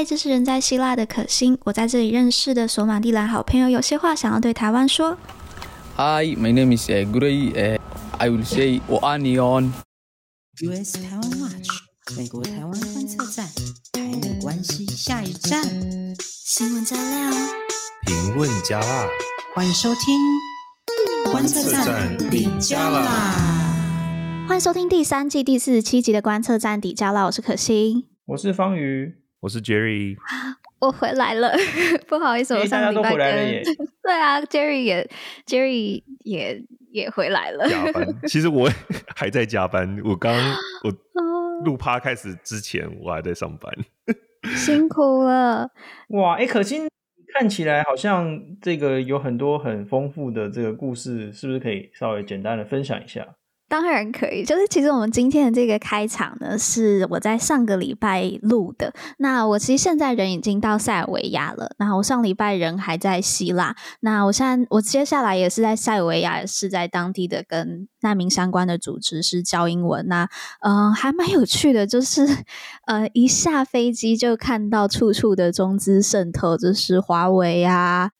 嗨，这是人在希腊的可心。我在这里认识的索马利兰好朋友，有些话想要对台湾说。Hi, my name is Gray. I will say 我爱你 on. US 台湾 Watch 美国台湾观测站，台美关系下一站。新闻加料，评论加辣，欢迎收听观测站底加辣。欢迎收听第三季第四十七集的观测站底加辣。我是可心，我是方瑜。我是 Jerry，我回来了，不好意思，我上个礼拜跟 对啊，Jerry 也 Jerry 也也回来了。加班，其实我还在加班。我刚我录趴开始之前，我还在上班，辛苦了。哇，哎、欸，可心看起来好像这个有很多很丰富的这个故事，是不是可以稍微简单的分享一下？当然可以，就是其实我们今天的这个开场呢，是我在上个礼拜录的。那我其实现在人已经到塞尔维亚了，然后我上礼拜人还在希腊。那我现在我接下来也是在塞尔维亚，是在当地的跟难民相关的组织是教英文。那嗯、呃，还蛮有趣的，就是呃一下飞机就看到处处的中资渗透，就是华为啊。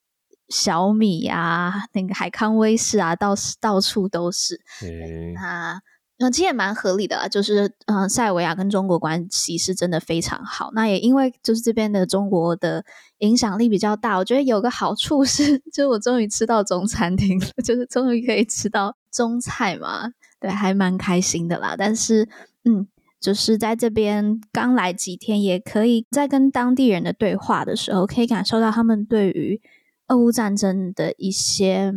小米啊，那个海康威视啊，到到处都是。嗯，那那其实也蛮合理的啊，就是嗯，塞尔维亚跟中国关系是真的非常好。那也因为就是这边的中国的影响力比较大，我觉得有个好处是，就是我终于吃到中餐厅了，就是终于可以吃到中菜嘛，对，还蛮开心的啦。但是嗯，就是在这边刚来几天，也可以在跟当地人的对话的时候，可以感受到他们对于。俄乌战争的一些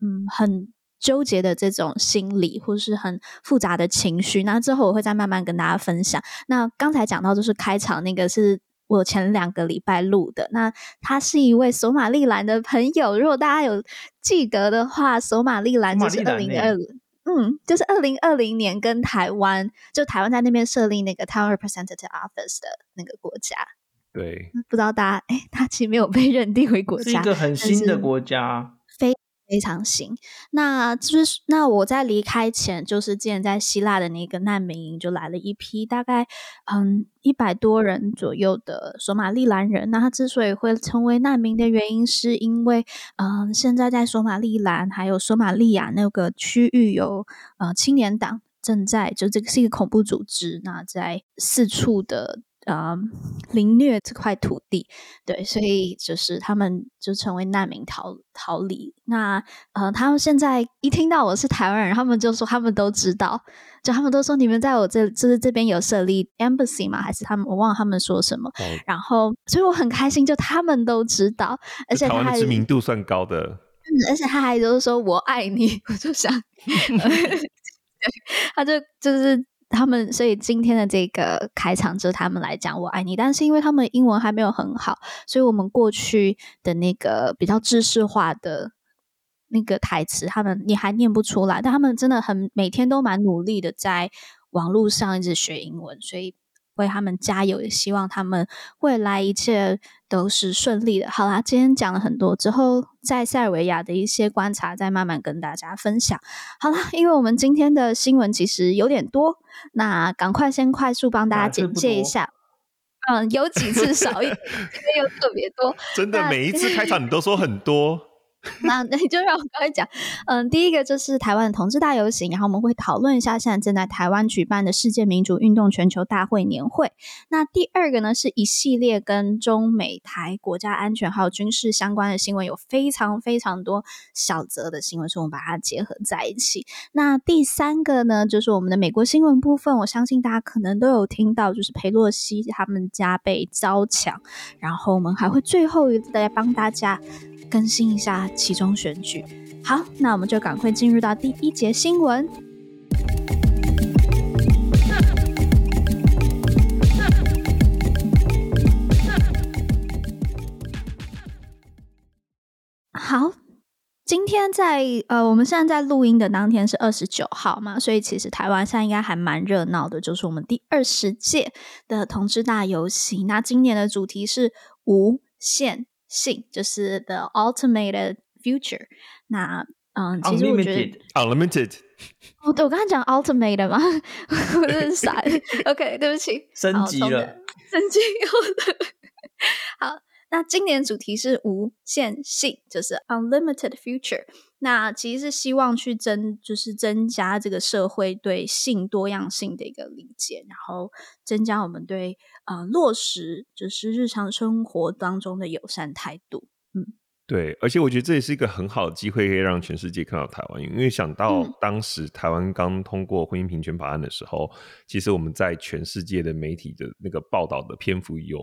嗯，很纠结的这种心理，或是很复杂的情绪。那之后我会再慢慢跟大家分享。那刚才讲到就是开场那个是我前两个礼拜录的。那他是一位索马利兰的朋友，如果大家有记得的话，索马利兰就是二零二零，嗯，就是二零二零年跟台湾，就台湾在那边设立那个台湾 Representative Office 的那个国家。对，不知道大家，哎，他其实没有被 认定为国家，是一个很新的国家，非非常新。那就是那我在离开前，就是之前在希腊的那个难民营，就来了一批大概嗯一百多人左右的索马利兰人。那他之所以会成为难民的原因，是因为嗯现在在索马利兰还有索马利亚那个区域有呃青年党正在，就这个是一个恐怖组织，那在四处的。啊、呃，凌虐这块土地，对，所以就是他们就成为难民逃逃离。那呃，他们现在一听到我是台湾人，他们就说他们都知道，就他们都说你们在我这就是这边有设立 embassy 吗？还是他们我忘了他们说什么。哦、然后，所以我很开心，就他们都知道，而且他还知名度算高的，嗯，而且他还就是说我爱你，我就想，他就就是。他们，所以今天的这个开场就他们来讲“我爱你”，但是因为他们英文还没有很好，所以我们过去的那个比较知识化的那个台词，他们你还念不出来。但他们真的很每天都蛮努力的，在网络上一直学英文，所以。为他们加油，也希望他们未来一切都是顺利的。好啦，今天讲了很多，之后在塞尔维亚的一些观察，再慢慢跟大家分享。好啦，因为我们今天的新闻其实有点多，那赶快先快速帮大家简介一下。嗯，有几次少一点，又特别多。真的，每一次开场你都说很多。那那就让我刚才讲，嗯，第一个就是台湾的同志大游行，然后我们会讨论一下现在正在台湾举办的世界民主运动全球大会年会。那第二个呢，是一系列跟中美台国家安全还有军事相关的新闻，有非常非常多小则的新闻，所以我们把它结合在一起。那第三个呢，就是我们的美国新闻部分，我相信大家可能都有听到，就是裴洛西他们家被遭抢，然后我们还会最后一次再帮大家。更新一下其中选举。好，那我们就赶快进入到第一节新闻。好，今天在呃，我们现在在录音的当天是二十九号嘛，所以其实台湾现在应该还蛮热闹的，就是我们第二十届的同志大游行。那今年的主题是无限性就是 the ultimate future。那嗯，其实我觉得 unlimited。哦，对，我刚才讲 ultimate 嘛？我真是傻。OK，对不起，升级了，升级后的今年主题是无限性，就是 Unlimited Future。那其实是希望去增，就是增加这个社会对性多样性的一个理解，然后增加我们对呃落实就是日常生活当中的友善态度。嗯，对，而且我觉得这也是一个很好的机会，可以让全世界看到台湾。因为想到当时台湾刚通过婚姻平权法案的时候，嗯、其实我们在全世界的媒体的那个报道的篇幅有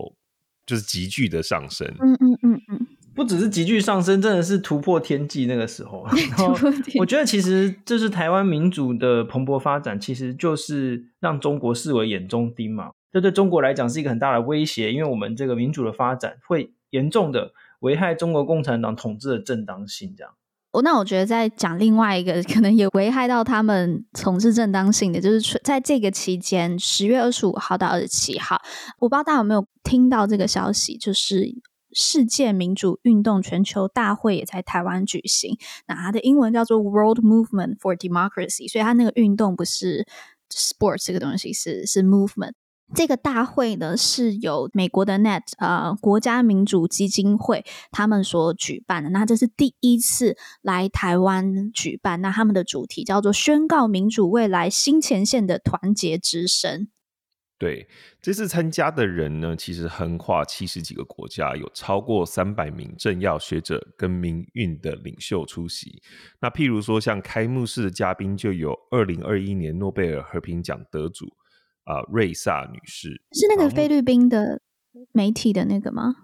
就是急剧的上升。嗯嗯嗯嗯。不只是急剧上升，真的是突破天际。那个时候，我觉得其实这是台湾民主的蓬勃发展，其实就是让中国视为眼中钉嘛。这对中国来讲是一个很大的威胁，因为我们这个民主的发展会严重的危害中国共产党统治的正当性。这样，哦，那我觉得在讲另外一个 可能也危害到他们从事正当性的，就是在这个期间，十月二十五号到二十七号，我不知道大家有没有听到这个消息，就是。世界民主运动全球大会也在台湾举行，那它的英文叫做 World Movement for Democracy，所以它那个运动不是 sports 这个东西，是是 movement。这个大会呢是由美国的 Net 呃国家民主基金会他们所举办的，那这是第一次来台湾举办，那他们的主题叫做宣告民主未来新前线的团结之声。对，这次参加的人呢，其实横跨七十几个国家，有超过三百名政要学者跟民运的领袖出席。那譬如说，像开幕式的嘉宾就有二零二一年诺贝尔和平奖得主啊、呃，瑞萨女士，是那个菲律宾的媒体的那个吗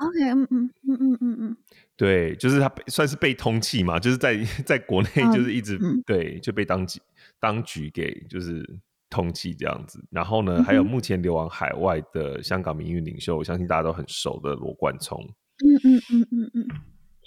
？OK，嗯嗯嗯嗯嗯嗯，对，就是他算是被通缉嘛，就是在 在国内就是一直、对就被当局当局给就是。通缉这样子，然后呢，还有目前流亡海外的香港民运领袖，我相信大家都很熟的罗冠聪。嗯嗯嗯嗯嗯。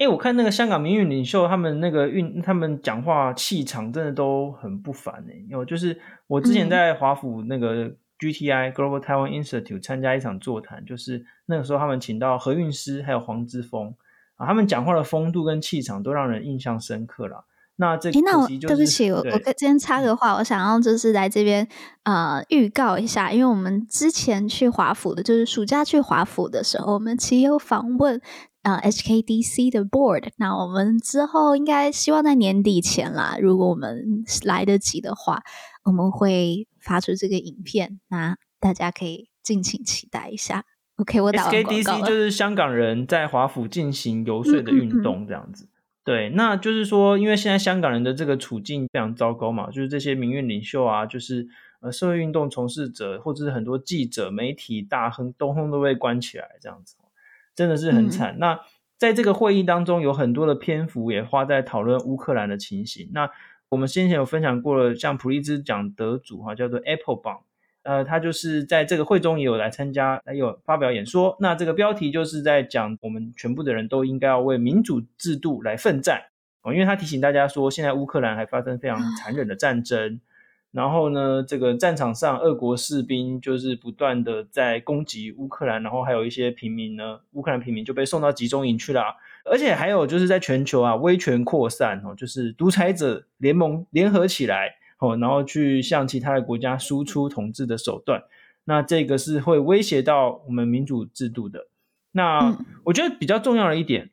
因为我看那个香港民运领袖，他们那个运，他们讲话气场真的都很不凡呢。因为就是我之前在华府那个 GTI Global Taiwan Institute 参加一场座谈，就是那个时候他们请到何韵诗还有黄之锋啊，他们讲话的风度跟气场都让人印象深刻了。那这、就是，那我对不起，我我跟今天插个话，我想要就是来这边呃预告一下，因为我们之前去华府的，就是暑假去华府的时候，我们其实有访问呃 HKDC 的 board。那我们之后应该希望在年底前啦，如果我们来得及的话，我们会发出这个影片，那大家可以敬请期待一下。OK，我打完了。HKDC 就是香港人在华府进行游说的运动，这样子。嗯嗯嗯对，那就是说，因为现在香港人的这个处境非常糟糕嘛，就是这些民运领袖啊，就是呃社会运动从事者，或者是很多记者、媒体大亨，通通都被关起来，这样子，真的是很惨。嗯、那在这个会议当中，有很多的篇幅也花在讨论乌克兰的情形。那我们先前有分享过了，像普利兹奖得主哈，叫做 Applebaum。呃，他就是在这个会中也有来参加，也有发表演说。那这个标题就是在讲，我们全部的人都应该要为民主制度来奋战哦。因为他提醒大家说，现在乌克兰还发生非常残忍的战争，然后呢，这个战场上俄国士兵就是不断的在攻击乌克兰，然后还有一些平民呢，乌克兰平民就被送到集中营去了。而且还有就是在全球啊，威权扩散哦，就是独裁者联盟联合起来。哦，然后去向其他的国家输出统治的手段，那这个是会威胁到我们民主制度的。那我觉得比较重要的一点，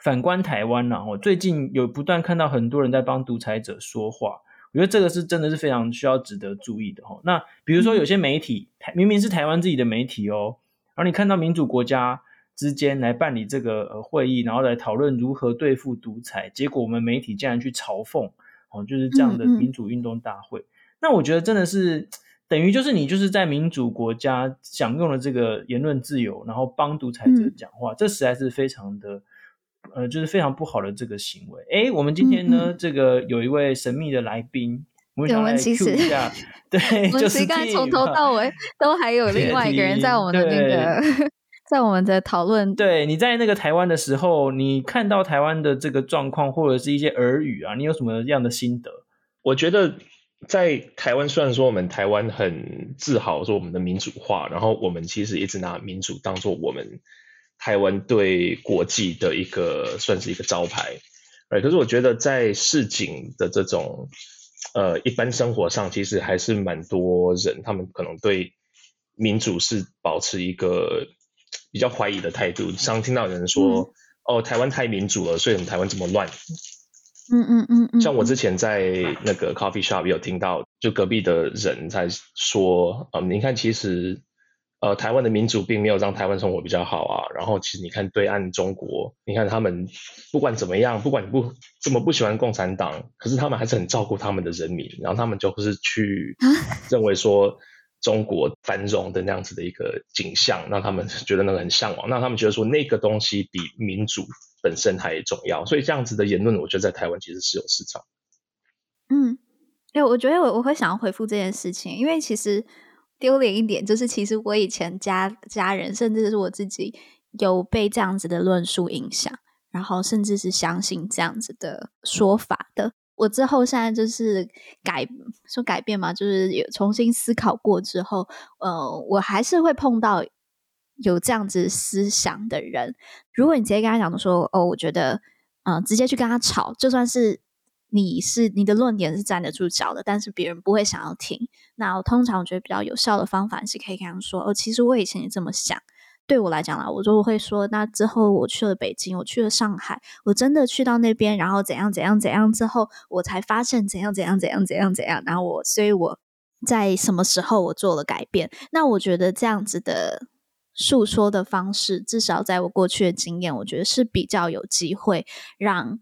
反观台湾呢，我最近有不断看到很多人在帮独裁者说话，我觉得这个是真的是非常需要值得注意的哈。那比如说有些媒体，明明是台湾自己的媒体哦，然后你看到民主国家之间来办理这个呃会议，然后来讨论如何对付独裁，结果我们媒体竟然去嘲讽。哦，就是这样的民主运动大会。嗯嗯，那我觉得真的是等于就是你就是在民主国家享用了这个言论自由，然后帮独裁者讲话，嗯、这实在是非常的呃，就是非常不好的这个行为。哎，我们今天呢，嗯嗯这个有一位神秘的来宾，我们想来 Q 一下，对，就是刚才从头到尾都还有另外一个人在我们的那个。在我们的讨论，对，你在那个台湾的时候，你看到台湾的这个状况，或者是一些耳语啊，你有什么样的心得？我觉得在台湾，虽然说我们台湾很自豪说我们的民主化，然后我们其实一直拿民主当做我们台湾对国际的一个算是一个招牌，哎，可是我觉得在市井的这种呃一般生活上，其实还是蛮多人，他们可能对民主是保持一个。比较怀疑的态度。常听到有人说：“嗯、哦，台湾太民主了，所以我们台湾这么乱。”嗯嗯嗯嗯。像我之前在那个 coffee shop 有听到，就隔壁的人在说：“嗯，你看，其实。”呃，台湾的民主并没有让台湾生活比较好啊。然后，其实你看对岸中国，你看他们不管怎么样，不管你不这么不喜欢共产党，可是他们还是很照顾他们的人民。然后他们就是去 认为说中国繁荣的那样子的一个景象，让他们觉得那个很向往。让他们觉得说那个东西比民主本身还重要。所以这样子的言论，我觉得在台湾其实是有市场。嗯，哎，我觉得我我会想要回复这件事情，因为其实。丢脸一点，就是其实我以前家家人，甚至是我自己，有被这样子的论述影响，然后甚至是相信这样子的说法的。我之后现在就是改说改变嘛，就是有重新思考过之后，呃，我还是会碰到有这样子思想的人。如果你直接跟他讲说，哦，我觉得，嗯、直接去跟他吵，就算是。你是你的论点是站得住脚的，但是别人不会想要听。那我通常我觉得比较有效的方法是可以跟他说：“哦，其实我以前也这么想。对我来讲啦，我就会说，那之后我去了北京，我去了上海，我真的去到那边，然后怎样怎样怎样之后，我才发现怎样怎样怎样怎样怎样。然后我，所以我在什么时候我做了改变？那我觉得这样子的诉说的方式，至少在我过去的经验，我觉得是比较有机会让。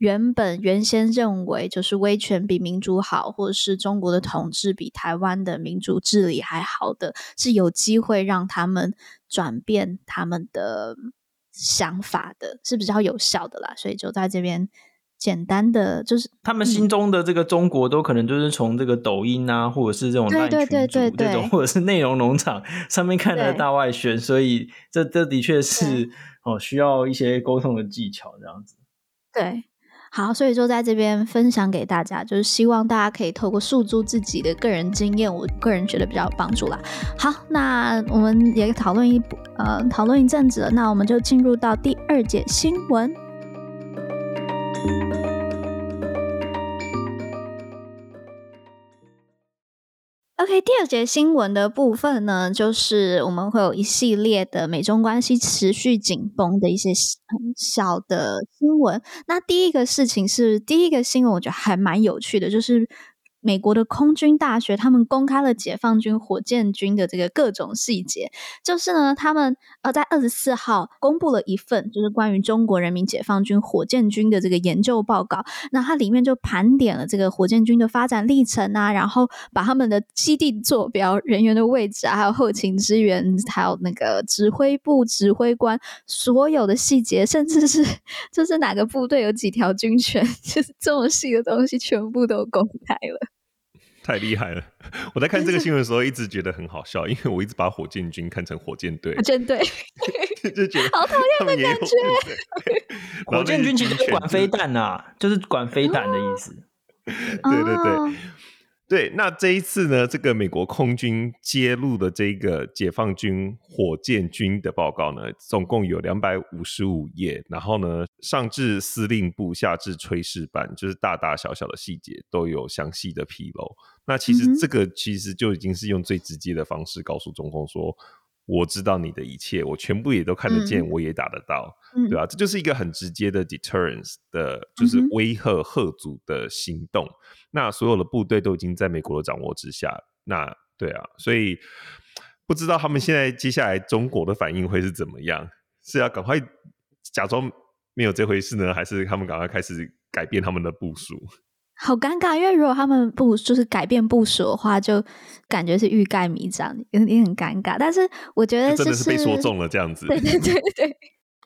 原本原先认为就是威权比民主好，或者是中国的统治比台湾的民主治理还好的，是有机会让他们转变他们的想法的，是比较有效的啦。所以就在这边简单的就是，他们心中的这个中国都可能就是从这个抖音啊，或者是这种赖群组这种，或者是内容农场上面看的大外宣，所以这这的确是哦需要一些沟通的技巧这样子。对。好，所以就在这边分享给大家，就是希望大家可以透过诉诸自己的个人经验，我个人觉得比较有帮助啦。好，那我们也讨论一呃讨论一阵子了，那我们就进入到第二节新闻。OK，第二节新闻的部分呢，就是我们会有一系列的美中关系持续紧绷的一些很小的新闻。那第一个事情是，第一个新闻，我觉得还蛮有趣的，就是。美国的空军大学，他们公开了解放军火箭军的这个各种细节。就是呢，他们呃在二十四号公布了一份，就是关于中国人民解放军火箭军的这个研究报告。那它里面就盘点了这个火箭军的发展历程啊，然后把他们的基地坐标、人员的位置啊，还有后勤支援，还有那个指挥部指挥官所有的细节，甚至是 就是哪个部队有几条军犬，就是这么细的东西，全部都公开了。太厉害了！我在看这个新闻的时候，一直觉得很好笑，因为我一直把火箭军看成火箭队，火箭队 就觉得 好讨厌的感觉。火箭军其实是管飞弹啊，就是管飞弹的意思。对对对。哦对，那这一次呢，这个美国空军揭露的这个解放军火箭军的报告呢，总共有两百五十五页，然后呢，上至司令部，下至炊事班，就是大大小小的细节都有详细的披露。那其实这个其实就已经是用最直接的方式告诉中共说。我知道你的一切，我全部也都看得见，嗯、我也打得到，嗯、对吧、啊？这就是一个很直接的 deterrence 的，就是威吓吓阻的行动。嗯、那所有的部队都已经在美国的掌握之下，那对啊，所以不知道他们现在接下来中国的反应会是怎么样？是要赶快假装没有这回事呢，还是他们赶快开始改变他们的部署？好尴尬，因为如果他们不就是改变部署的话，就感觉是欲盖弥彰，有点很尴尬。但是我觉得、就是、真的是被说中了这样子。对对对对。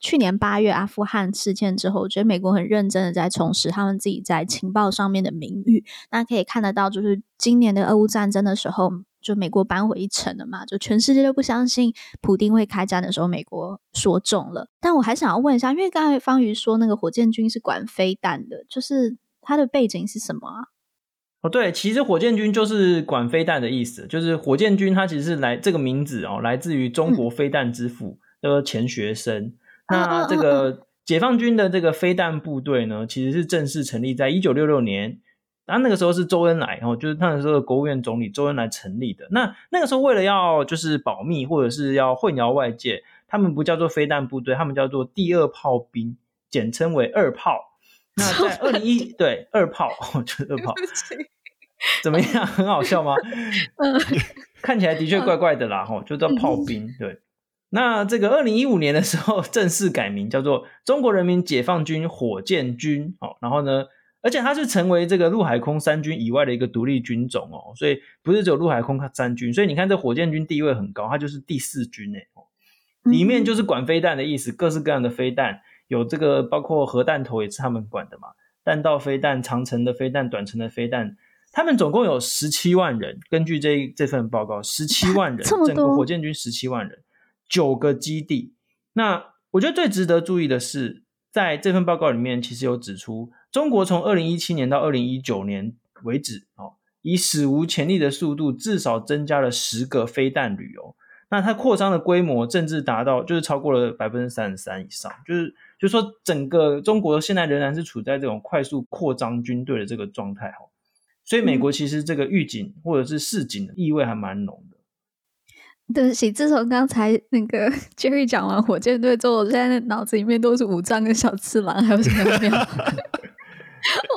去年八月阿富汗事件之后，我觉得美国很认真的在重拾他们自己在情报上面的名誉。那可以看得到，就是今年的俄乌战争的时候，就美国扳回一城了嘛，就全世界都不相信普丁会开战的时候，美国说中了。但我还想要问一下，因为刚才方瑜说那个火箭军是管飞弹的，就是。它的背景是什么啊？哦，对，其实火箭军就是管飞弹的意思，就是火箭军它其实是来这个名字哦，来自于中国飞弹之父的、嗯、钱学森。那这个解放军的这个飞弹部队呢，其实是正式成立在一九六六年，那那个时候是周恩来哦，就是那个时候的国务院总理周恩来成立的。那那个时候为了要就是保密或者是要混淆外界。他们不叫做飞弹部队，他们叫做第二炮兵，简称为二炮。那在二零一对二炮，就是二炮，怎么样？很好笑吗？嗯，看起来的确怪怪的啦，吼，就叫炮兵。对，那这个二零一五年的时候正式改名叫做中国人民解放军火箭军，哦，然后呢？而且它是成为这个陆海空三军以外的一个独立军种哦，所以不是只有陆海空三军，所以你看这火箭军地位很高，它就是第四军诶哦，里面就是管飞弹的意思，各式各样的飞弹，有这个包括核弹头也是他们管的嘛，弹道飞弹、长程的飞弹、短程的飞弹，他们总共有十七万人，根据这这份报告，十七万人，整个火箭军十七万人，九个基地。那我觉得最值得注意的是，在这份报告里面，其实有指出。中国从二零一七年到二零一九年为止，哦，以史无前例的速度，至少增加了十个飞弹旅哦。那它扩张的规模，甚至达到就是超过了百分之三十三以上，就是就是说，整个中国现在仍然是处在这种快速扩张军队的这个状态哈。所以美国其实这个预警或者是示警的意味还蛮浓的。对不起，自从刚才那个 Jerry 讲完火箭队之后，我现在脑子里面都是五藏跟小次郎，还有什么没有？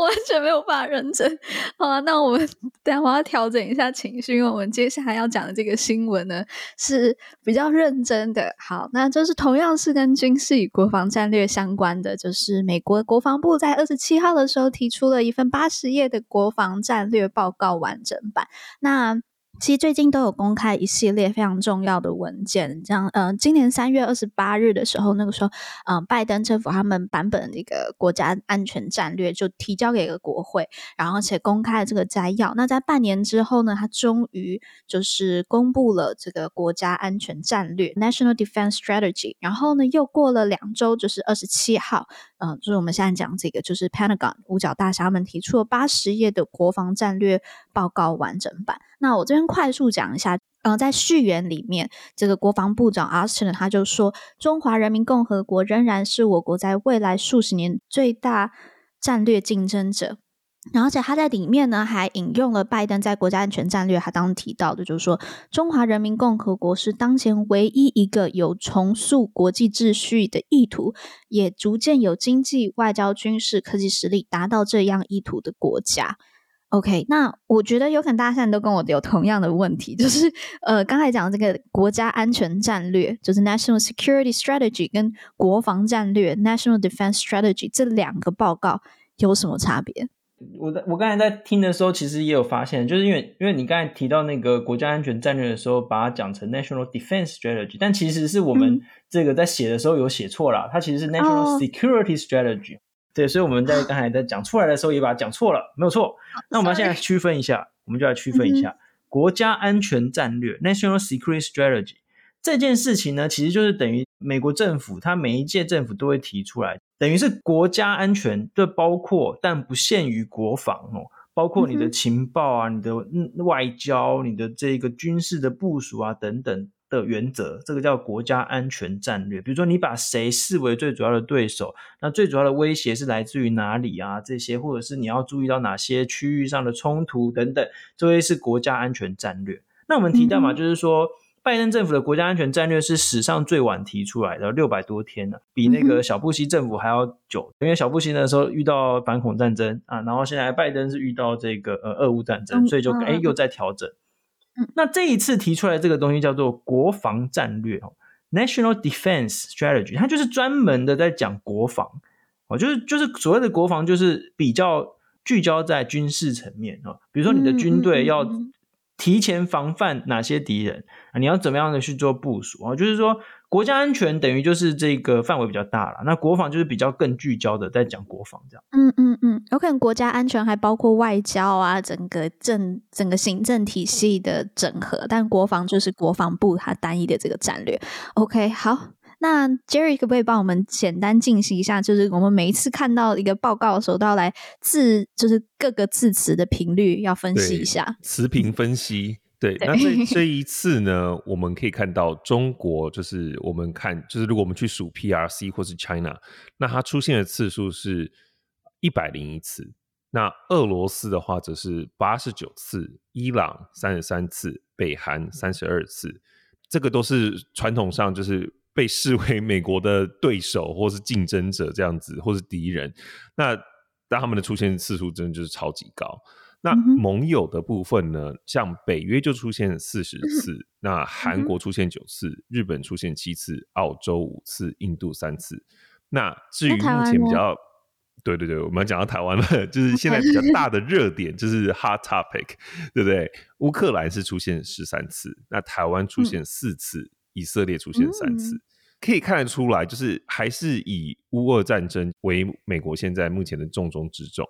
完全没有办法认真。好了，那我们等下我要调整一下情绪，因为我们接下来要讲的这个新闻呢是比较认真的。好，那就是同样是跟军事与国防战略相关的，就是美国国防部在二十七号的时候提出了一份八十页的国防战略报告完整版。那其实最近都有公开一系列非常重要的文件，这样呃，今年三月二十八日的时候，那个时候，嗯、拜登政府他们版本的一个国家安全战略就提交给了国会，然后且公开了这个摘要。那在半年之后呢，他终于就是公布了这个国家安全战略 （National Defense Strategy）。然后呢，又过了两周，就是二十七号，嗯、就是我们现在讲这个，就是 Pentagon 五角大厦们提出了八十页的国防战略报告完整版。那我这边快速讲一下，呃，在序言里面，这个国防部长 Austin 他就说，中华人民共和国仍然是我国在未来数十年最大战略竞争者。而且他在里面呢，还引用了拜登在国家安全战略他当提到的，就是说，中华人民共和国是当前唯一一个有重塑国际秩序的意图，也逐渐有经济、外交、军事、科技实力达到这样意图的国家。OK，那我觉得有可能大家现在都跟我有同样的问题，就是呃，刚才讲的这个国家安全战略，就是 National Security Strategy 跟国防战略 National Defense Strategy 这两个报告有什么差别？我在我刚才在听的时候，其实也有发现，就是因为因为你刚才提到那个国家安全战略的时候，把它讲成 National Defense Strategy，但其实是我们这个在写的时候有写错了，它其实是 National Security Strategy。Oh. 对，所以我们在刚才在讲出来的时候也把它讲错了，没有错。那我们现在区分一下，我们就来区分一下国家安全战略 （National Security Strategy） 这件事情呢，其实就是等于美国政府，它每一届政府都会提出来，等于是国家安全，对，包括但不限于国防哦，包括你的情报啊、你的外交、你的这个军事的部署啊等等。的原则，这个叫国家安全战略。比如说，你把谁视为最主要的对手，那最主要的威胁是来自于哪里啊？这些，或者是你要注意到哪些区域上的冲突等等，这些是国家安全战略。那我们提到嘛，就是说，拜登政府的国家安全战略是史上最晚提出来的，六百多天呢，比那个小布希政府还要久。因为小布希那时候遇到反恐战争啊，然后现在拜登是遇到这个呃俄乌战争，所以就哎又在调整。那这一次提出来这个东西叫做国防战略哦，National Defense Strategy，它就是专门的在讲国防哦，就是就是所谓的国防就是比较聚焦在军事层面哦，比如说你的军队要提前防范哪些敌人啊，你要怎么样的去做部署啊，就是说。国家安全等于就是这个范围比较大了，那国防就是比较更聚焦的，在讲国防这样。嗯嗯嗯，有可能国家安全还包括外交啊，整个政整个行政体系的整合，但国防就是国防部它单一的这个战略。OK，好，那 Jerry 可不可以帮我们简单进行一下？就是我们每一次看到一个报告的时候，都要来字，就是各个字词的频率要分析一下，词频分析。对，那这这一次呢，我们可以看到中国，就是我们看，就是如果我们去数 PRC 或是 China，那它出现的次数是一百零一次。那俄罗斯的话则是八十九次，伊朗三十三次，北韩三十二次。这个都是传统上就是被视为美国的对手或是竞争者这样子，或是敌人。那但他们的出现次数真的就是超级高。那盟友的部分呢？像北约就出现四十次，嗯、那韩国出现九次，嗯，日本出现七次，澳洲五次，印度三次。那至于目前比较，对对对，我们讲到台湾了，就是现在比较大的热点就是 hot topic，对不对？乌克兰是出现十三次，那台湾出现四次，嗯，以色列出现三次，嗯，可以看得出来，就是还是以乌俄战争为美国现在目前的重中之重。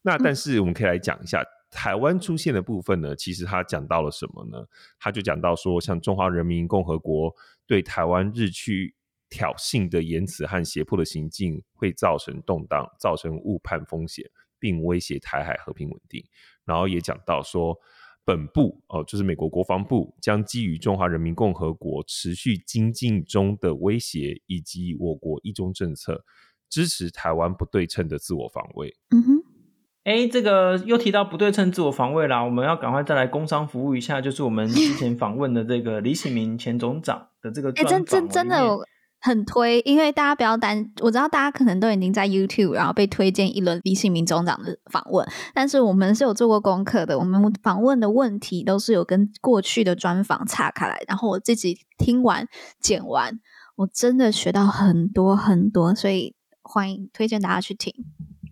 那但是我们可以来讲一下、嗯、台湾出现的部分呢，其实他讲到了什么呢？他就讲到说，像中华人民共和国对台湾日趋挑衅的言辞和胁迫的行径，会造成动荡，造成误判风险，并威胁台海和平稳定。然后也讲到说，本部哦，就是美国国防部将基于中华人民共和国持续精进中的威胁，以及我国一中政策，支持台湾不对称的自我防卫。嗯哼。哎，这个又提到不对称自我防卫啦，我们要赶快再来工商服务一下，就是我们之前访问的这个李喜明前总长的这个专访。真真真的很推，因为大家不要担，我知道大家可能都已经在 YouTube 然后被推荐一轮李信明总长的访问，但是我们是有做过功课的，我们访问的问题都是有跟过去的专访岔开来，然后我自己听完剪完，我真的学到很多很多，所以欢迎推荐大家去听。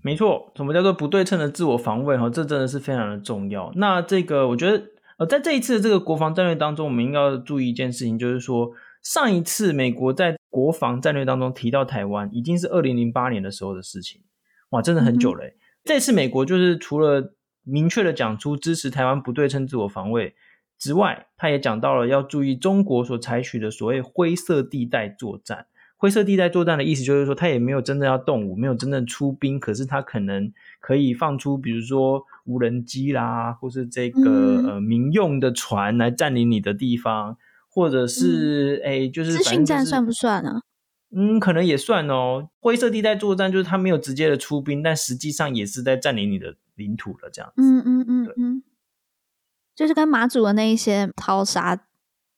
没错，什么叫做不对称的自我防卫？哈，这真的是非常的重要。那这个，我觉得，呃，在这一次的这个国防战略当中，我们应该要注意一件事情，就是说，上一次美国在国防战略当中提到台湾，已经是二零零八年的时候的事情，哇，真的很久了。嗯。这次美国就是除了明确的讲出支持台湾不对称自我防卫之外，他也讲到了要注意中国所采取的所谓灰色地带作战。灰色地带作战的意思就是说，他也没有真正要动武，没有真正出兵，可是他可能可以放出，比如说无人机啦，或是这个、嗯、呃民用的船来占领你的地方，或者是哎、嗯，就是资讯战算不算呢？嗯，可能也算哦。灰色地带作战就是他没有直接的出兵，但实际上也是在占领你的领土了，这样子。嗯嗯嗯嗯，就是跟马祖的那一些淘沙，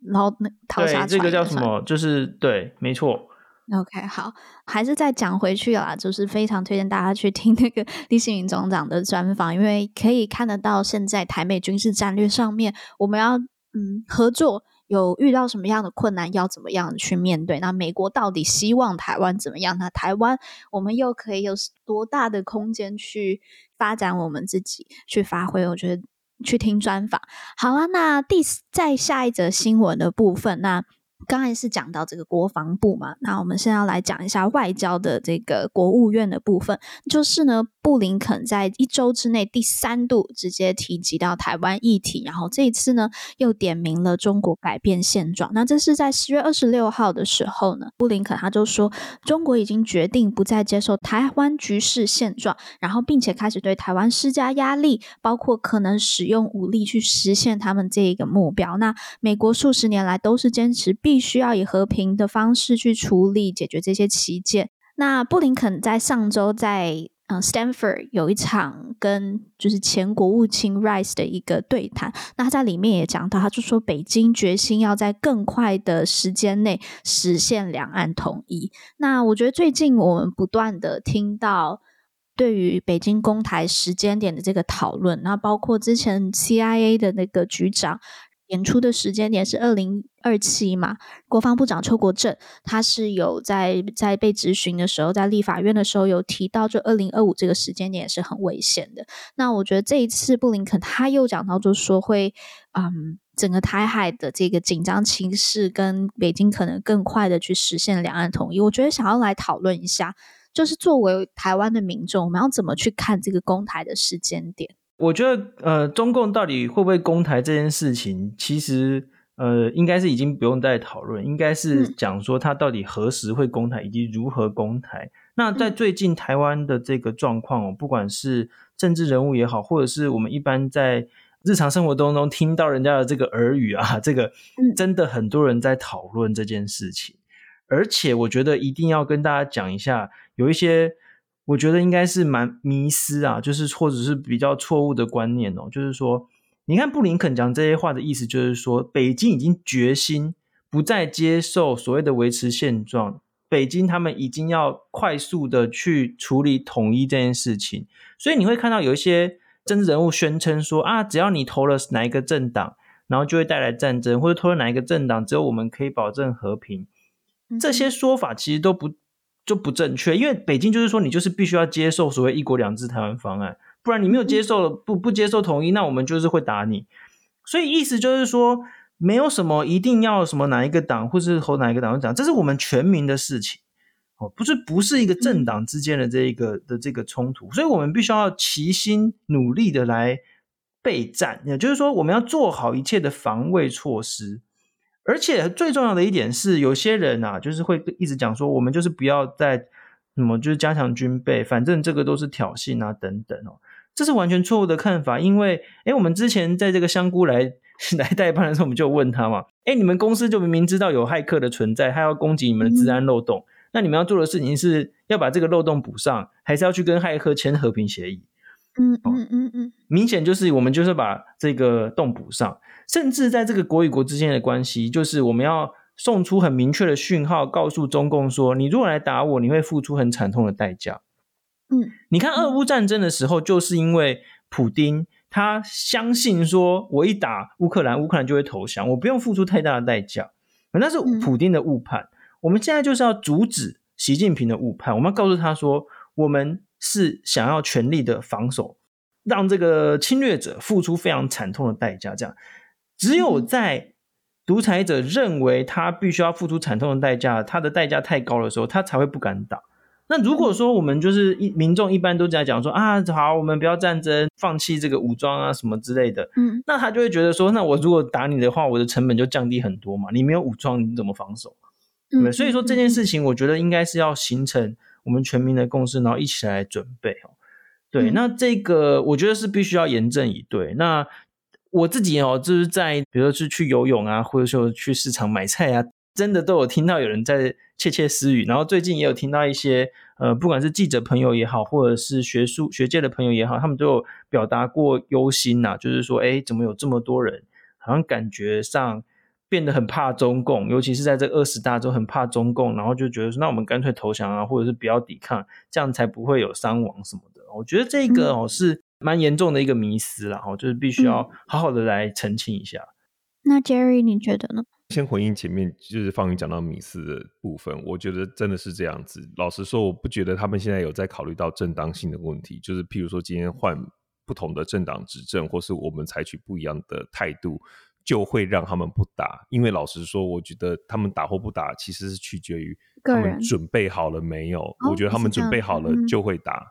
然后那淘沙对，这个叫什么？就是对，没错。OK，好，还是再讲回去啦，就是非常推荐大家去听那个李喜明总长的专访，因为可以看得到现在台美军事战略上面，我们要嗯合作，有遇到什么样的困难，要怎么样去面对？那美国到底希望台湾怎么样？那台湾我们又可以有多大的空间去发展我们自己，去发挥？我觉得去听专访，好啊。那第在下一则新闻的部分，那。刚才是讲到这个国防部嘛，那我们现在要来讲一下外交的这个国务院的部分，就是呢，布林肯在一周之内第三度直接提及到台湾议题，然后这一次呢又点名了中国改变现状。那这是在十月二十六号的时候呢，布林肯他就说，中国已经决定不再接受台湾局势现状，然后并且开始对台湾施加压力，包括可能使用武力去实现他们这一个目标。那美国数十年来都是坚持必须要以和平的方式去处理解决这些歧见。那布林肯在上周在呃 Stanford 有一场跟就是前国务卿 Rice 的一个对谈，那他在里面也讲到，他就说北京决心要在更快的时间内实现两岸统一。那我觉得最近我们不断的听到对于北京公台时间点的这个讨论，那包括之前 CIA 的那个局长。演出的时间点是二零二七嘛？国防部长邱国正他是有在在被质询的时候，在立法院的时候有提到，就二零二五这个时间点是很危险的。那我觉得这一次布林肯他又讲到，就说会嗯，整个台海的这个紧张情势跟北京可能更快的去实现两岸统一。我觉得想要来讨论一下，就是作为台湾的民众，我们要怎么去看这个公台的时间点？我觉得，呃，中共到底会不会攻台这件事情，其实，呃，应该是已经不用再讨论，应该是讲说他到底何时会攻台，以及如何攻台。那在最近台湾的这个状况哦，不管是政治人物也好，或者是我们一般在日常生活当中听到人家的这个耳语啊，这个真的很多人在讨论这件事情。而且，我觉得一定要跟大家讲一下，有一些。我觉得应该是蛮迷失啊，就是或者是比较错误的观念哦。就是说，你看布林肯讲这些话的意思，就是说北京已经决心不再接受所谓的维持现状。北京他们已经要快速的去处理统一这件事情，所以你会看到有一些政治人物宣称说啊，只要你投了哪一个政党，然后就会带来战争，或者投了哪一个政党，只有我们可以保证和平。这些说法其实都不就不正确，因为北京就是说你就是必须要接受所谓一国两制台湾方案，不然你没有接受不不接受统一，那我们就是会打你。所以意思就是说。没有什么一定要什么哪一个党，或是和哪一个党讲，这是我们全民的事情哦，不是不是一个政党之间的这一个的这个冲突，所以我们必须要齐心努力的来备战，也就是说，我们要做好一切的防卫措施。而且最重要的一点是，有些人啊，就是会一直讲说，我们就是不要再什么，就是加强军备，反正这个都是挑衅啊等等哦，这是完全错误的看法，因为哎，我们之前在这个香菇来。来代班的时候，我们就问他嘛，哎，你们公司就明明知道有骇客的存在，他要攻击你们的治安漏洞，嗯、那你们要做的事情是要把这个漏洞补上，还是要去跟骇客签和平协议？嗯嗯嗯嗯，明显就是我们就是把这个洞补上，甚至在这个国与国之间的关系，就是我们要送出很明确的讯号，告诉中共说，你如果来打我，你会付出很惨痛的代价。嗯，你看俄乌战争的时候，就是因为普丁。他相信说，我一打乌克兰，乌克兰就会投降，我不用付出太大的代价。那是普丁的误判。我们现在就是要阻止习近平的误判。我们要告诉他说，我们是想要全力的防守，让这个侵略者付出非常惨痛的代价。这样，只有在独裁者认为他必须要付出惨痛的代价，他的代价太高的时候，他才会不敢打。那如果说我们就是一民众一般都在讲说啊，好，我们不要战争，放弃这个武装啊什么之类的，嗯，那他就会觉得说，那我如果打你的话，我的成本就降低很多嘛。你没有武装，你怎么防守？对，嗯，所以说这件事情，我觉得应该是要形成我们全民的共识，然后一起来准备哦。对，那这个我觉得是必须要严阵以对。那我自己哦，就是在比如说是去游泳啊，或者说去市场买菜啊。真的都有听到有人在窃窃私语，然后最近也有听到一些呃，不管是记者朋友也好，或者是学术学界的朋友也好，他们都有表达过忧心呐、啊，就是说，哎，怎么有这么多人，好像感觉上变得很怕中共，尤其是在这二十大中很怕中共，然后就觉得说，那我们干脆投降啊，或者是不要抵抗，这样才不会有伤亡什么的。我觉得这个哦是蛮严重的一个迷思啦，哈，就是必须要好好的来澄清一下。那 Jerry 你觉得呢？先回应前面就是方云讲到米斯的部分，我觉得真的是这样子。老实说，我不觉得他们现在有在考虑到正当性的问题，就是譬如说今天换不同的政党执政，或是我们采取不一样的态度，就会让他们不打。因为老实说，我觉得他们打或不打，其实是取决于他们准备好了没有。我觉得他们准备好了就会打。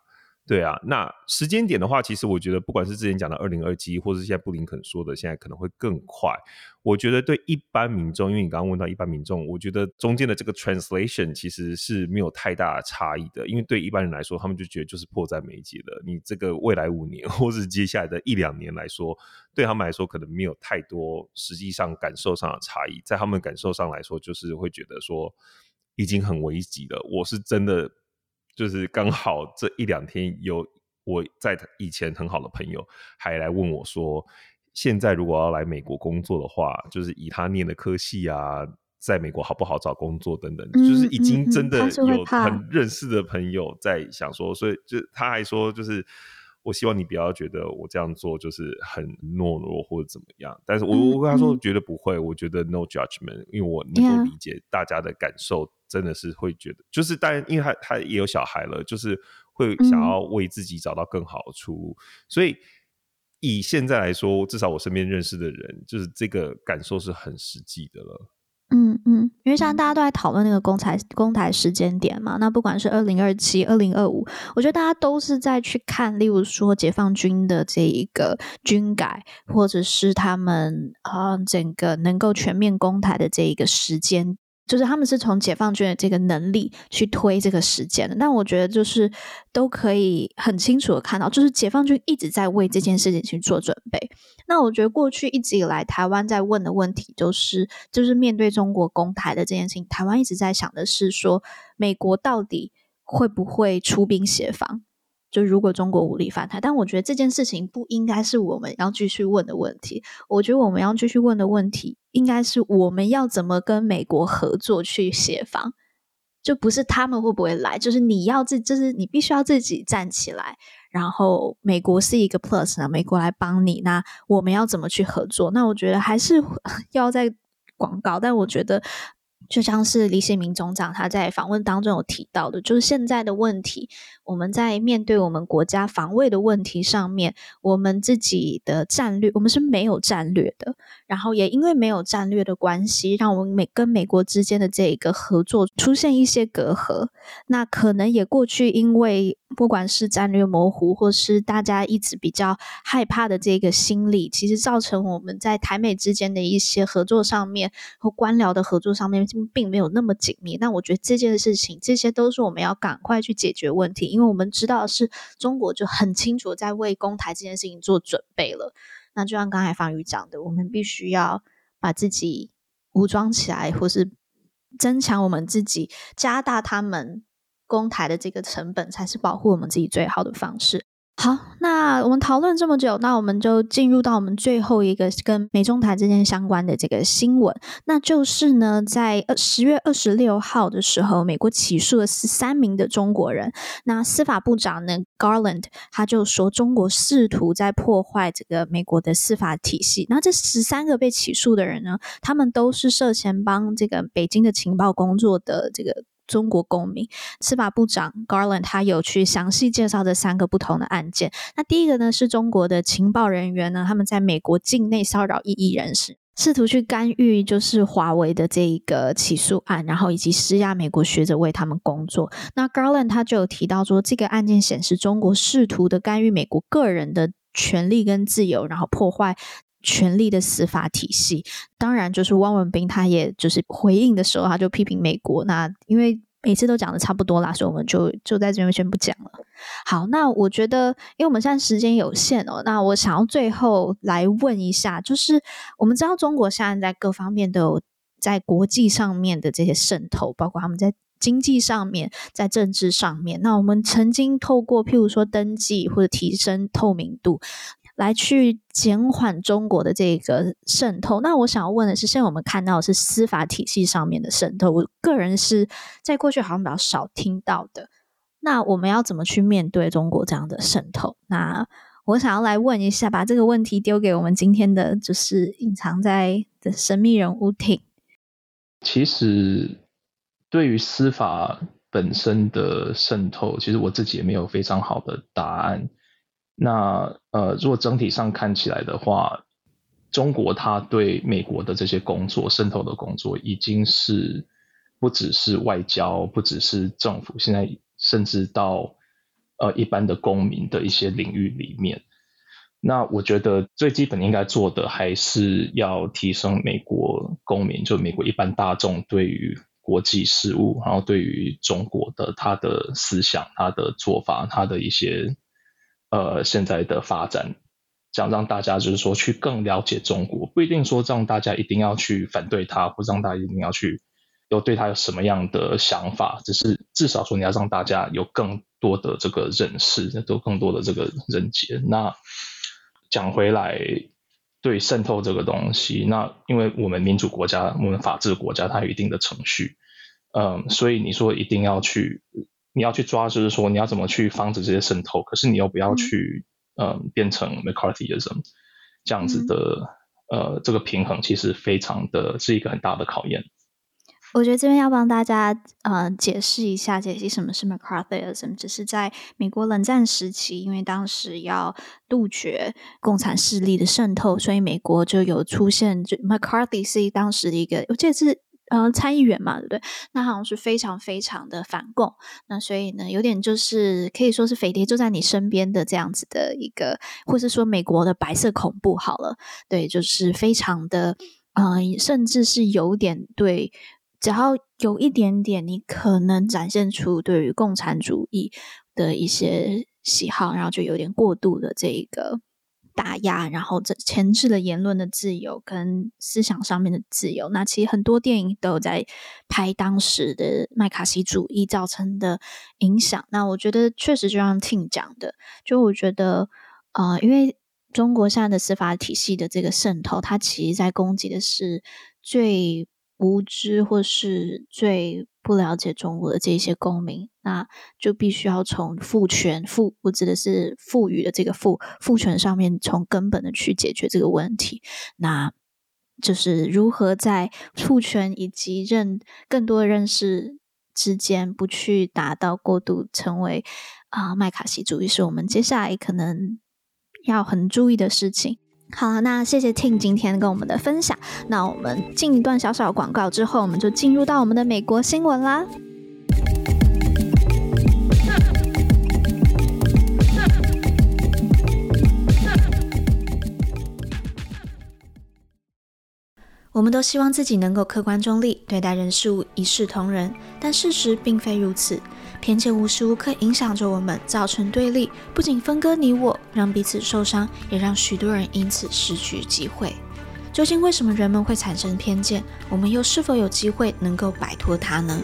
对啊，那时间点的话，其实我觉得不管是之前讲的二零二七，或是现在布林肯说的，现在可能会更快。我觉得对一般民众，因为你刚刚问到一般民众，我觉得中间的这个 translation 其实是没有太大的差异的，因为对一般人来说，他们就觉得就是迫在眉睫的。你这个未来五年，或是接下来的一两年来说，对他们来说可能没有太多实际上感受上的差异，在他们感受上来说，就是会觉得说已经很危急了。我是真的。就是刚好这一两天有我在以前很好的朋友还来问我说，现在如果要来美国工作的话，就是以他念的科系啊，在美国好不好找工作等等，就是已经真的有很认识的朋友在想说，所以就他还说，就是我希望你不要觉得我这样做就是很懦弱或者怎么样，但是我我跟他说绝对不会，我觉得 no judgment，因为我能够理解大家的感受。真的是会觉得，就是当然，因为他他也有小孩了，就是会想要为自己找到更好的出路。嗯、所以以现在来说，至少我身边认识的人，就是这个感受是很实际的了。嗯嗯，因为像大家都在讨论那个公台公台时间点嘛，那不管是二零二七、二零二五，我觉得大家都是在去看，例如说解放军的这一个军改，或者是他们啊、呃、整个能够全面公台的这一个时间。就是他们是从解放军的这个能力去推这个时间的，但我觉得就是都可以很清楚的看到，就是解放军一直在为这件事情去做准备。那我觉得过去一直以来，台湾在问的问题就是，就是面对中国攻台的这件事情，台湾一直在想的是说，美国到底会不会出兵协防？就如果中国无力反台，但我觉得这件事情不应该是我们要继续问的问题。我觉得我们要继续问的问题，应该是我们要怎么跟美国合作去协防，就不是他们会不会来，就是你要自，就是你必须要自己站起来，然后美国是一个 plus 呢，美国来帮你，那我们要怎么去合作？那我觉得还是 要在广告，但我觉得。就像是李显明总长他在访问当中有提到的，就是现在的问题，我们在面对我们国家防卫的问题上面，我们自己的战略，我们是没有战略的。然后也因为没有战略的关系，让我们美跟美国之间的这一个合作出现一些隔阂。那可能也过去因为不管是战略模糊，或是大家一直比较害怕的这个心理，其实造成我们在台美之间的一些合作上面和官僚的合作上面。并没有那么紧密，但我觉得这件事情，这些都是我们要赶快去解决问题，因因为我们知道是中国就很清楚在为攻台这件事情做准备了。那就像刚才方宇讲的，我们必须要把自己武装起来，或是增强我们自己，加大他们攻台的这个成本，才是保护我们自己最好的方式。好，那我们讨论这么久，那我们就进入到我们最后一个跟美中台之间相关的这个新闻，那就是呢，在十月二十六号的时候，美国起诉了十三名的中国人。那司法部长呢，Garland 他就说，中国试图在破坏这个美国的司法体系。那这十三个被起诉的人呢，他们都是涉嫌帮这个北京的情报工作的这个。中国公民，司法部长 Garland 他有去详细介绍这三个不同的案件。那第一个呢，是中国的情报人员呢，他们在美国境内骚扰异议人士，试图去干预就是华为的这一个起诉案，然后以及施压美国学者为他们工作。那 Garland 他就有提到说，这个案件显示中国试图的干预美国个人的权利跟自由，然后破坏权力的司法体系，当然就是汪文斌，他也就是回应的时候，他就批评美国。那因为每次都讲的差不多啦，所以我们就就在这边先不讲了。好，那我觉得，因为我们现在时间有限哦，那我想要最后来问一下，就是我们知道中国现在在各方面都有在国际上面的这些渗透，包括他们在经济上面，在政治上面。那我们曾经透过譬如说登记或者提升透明度。来去减缓中国的这个渗透。那我想要问的是，现在我们看到是司法体系上面的渗透，我个人是在过去好像比较少听到的。那我们要怎么去面对中国这样的渗透？那我想要来问一下，把这个问题丢给我们今天的就是隐藏在的神秘人物 Tim。其实，对于司法本身的渗透，其实我自己也没有非常好的答案。那呃，如果整体上看起来的话，中国它对美国的这些工作渗透的工作，已经是不只是外交，不只是政府，现在甚至到呃一般的公民的一些领域里面。那我觉得最基本应该做的，还是要提升美国公民，就美国一般大众对于国际事务，然后对于中国的他的思想、他的做法、他的一些。呃，现在的发展，想让大家就是说去更了解中国，不一定说让大家一定要去反对他，或让大家一定要去有对他有什么样的想法，只是至少说你要让大家有更多的这个认识，都更多的这个认知。那讲回来，对渗透这个东西，那因为我们民主国家，我们法治国家，它有一定的程序，嗯，所以你说一定要去。你要去抓，就是说你要怎么去防止这些渗透，可是你又不要去，嗯，呃、变成 McCarthyism 这样子的，嗯，呃，这个平衡其实非常的是一个很大的考验。我觉得这边要帮大家呃解释一下，解析什么是 McCarthyism，只是在美国冷战时期，因为当时要杜绝共产势力的渗透，所以美国就有出现，就 McCarthy 是当时的一个，我记得是。呃，参议员嘛，对不对？那好像是非常非常的反共，那所以呢，有点就是可以说是匪谍就在你身边的这样子的一个，或是说美国的白色恐怖好了，对，就是非常的，呃，甚至是有点对，只要有一点点，你可能展现出对于共产主义的一些喜好，然后就有点过度的这一个。打压，然后这牵制了言论的自由跟思想上面的自由。那其实很多电影都有在拍当时的麦卡锡主义造成的影响。那我觉得确实就像 Tin 讲的，就我觉得，呃，因为中国现在的司法体系的这个渗透，它其实在攻击的是最无知或是最不了解中国的这些公民，那就必须要从赋权赋，我指的是赋予的这个赋赋权上面，从根本的去解决这个问题。那就是如何在赋权以及认更多认识之间，不去达到过度成为啊、麦卡锡主义，是我们接下来可能要很注意的事情。好，那谢谢 Ting 今天跟我们的分享。那我们进一段小小广告之后，我们就进入到我们的美国新闻啦。我们都希望自己能够客观中立，对待人事物一视同仁，但事实并非如此。偏见无时无刻影响着我们，造成对立，不仅分割你我，让彼此受伤，也让许多人因此失去机会。究竟为什么人们会产生偏见？我们又是否有机会能够摆脱它呢？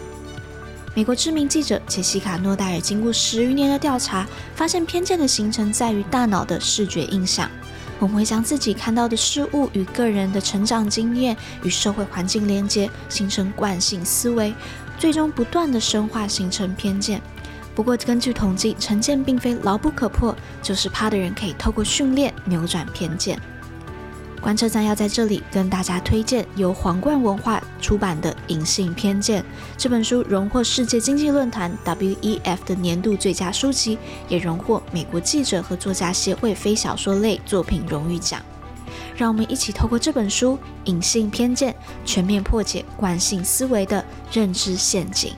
美国知名记者杰西卡·诺戴尔经过十余年的调查，发现偏见的形成在于大脑的视觉印象。我们会将自己看到的事物与个人的成长经验与社会环境连接，形成惯性思维。最终不断的深化形成偏见。不过根据统计，成见并非牢不可破，就是怕的人可以透过训练扭转偏见。观测站要在这里跟大家推荐由皇冠文化出版的《隐性偏见》这本书，荣获世界经济论坛 （WEF） 的年度最佳书籍，也荣获美国记者和作家协会非小说类作品荣誉奖。让我们一起透过这本书《隐性偏见》，全面破解惯性思维的认知陷阱。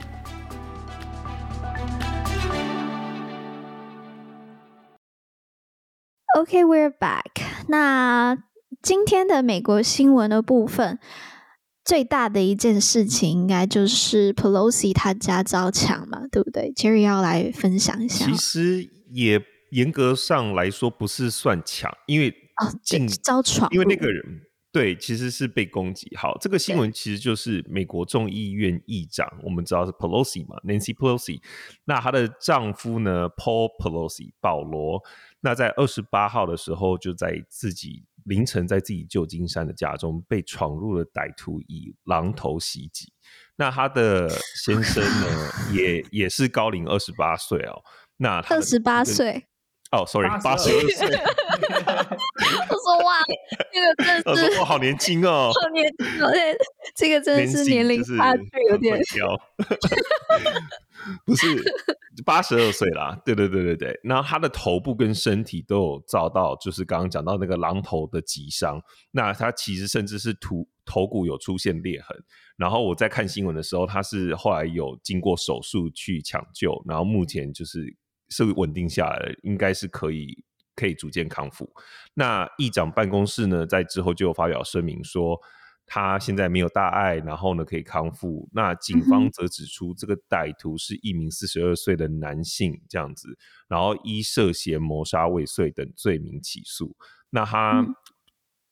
OK, we're back。那今天的美国新闻的部分，最大的一件事情应该就是 Pelosi 他家遭抢嘛，对不对？Jerry 要来分享一下。其实也严格上来说不是算抢，因为。哦，遭闯，因为那个人对其实是被攻击。好，这个新闻其实就是美国众议院议长，我们知道是 Pelosi 嘛，Nancy Pelosi。那她的丈夫呢，Paul Pelosi 保罗，那在二十八号的时候，就在自己凌晨在自己旧金山的家中被闯入了歹徒以榔头袭击。那他的先生呢，也也是高龄二十八岁哦。那二十八岁。哦，sorry，八十二岁。我说哇，这个真的是，我好年轻哦，好年轻哦，这个真的是年龄差距有点小。不是八十二岁啦，对对对对对。然后他的头部跟身体都有遭到，就是刚刚讲到那个榔头的击伤。那他其实甚至是头头骨有出现裂痕。然后我在看新闻的时候，他是后来有经过手术去抢救，然后目前就是。是稳定下来了，应该是可以可以逐渐康复。那议长办公室呢，在之后就有发表声明说，他现在没有大碍，然后呢可以康复。那警方则指出，这个歹徒是一名四十二岁的男性，这样子，然后依涉嫌谋杀未遂等罪名起诉。那他。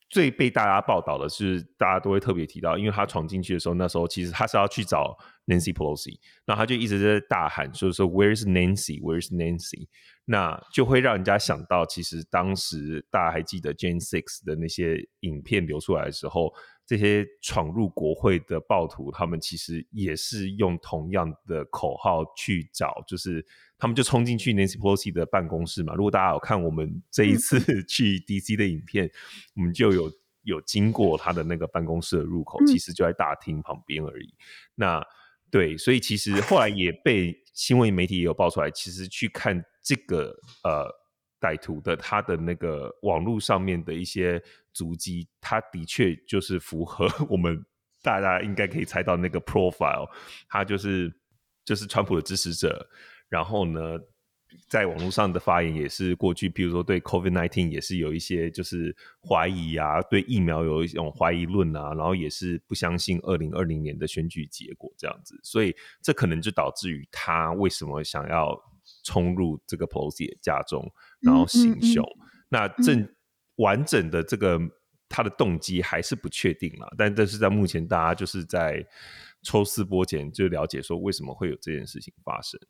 最被大家报道的是，大家都会特别提到，因为他闯进去的时候，那时候其实他是要去找 Nancy Pelosi，那他就一直在大喊，就是说 Where's Nancy？Where's Nancy？那就会让人家想到，其实当时大家还记得 Jane Six 的那些影片流出来的时候，这些闯入国会的暴徒，他们其实也是用同样的口号去找，就是。他们就冲进去 Nancy Pelosi 的办公室嘛。如果大家有看我们这一次 去 DC 的影片，我们就有有经过他的那个办公室的入口，其实就在大厅旁边而已。那对，所以其实后来也被新闻媒体也有爆出来，其实去看这个呃歹徒的他的那个网络上面的一些足迹，他的确就是符合 我们大家应该可以猜到那个 profile，他就是就是川普的支持者。然后呢，在网络上的发言也是过去，比如说对 COVID-19 也是有一些就是怀疑啊，对疫苗有一种怀疑论啊，然后也是不相信二零二零年的选举结果这样子，所以这可能就导致于他为什么想要冲入这个 Pelosi 的家中，然后行凶。嗯嗯嗯、那正完整的这个他的动机还是不确定了。但但是在目前，大家就是在抽丝剥茧，就了解说为什么会有这件事情发生。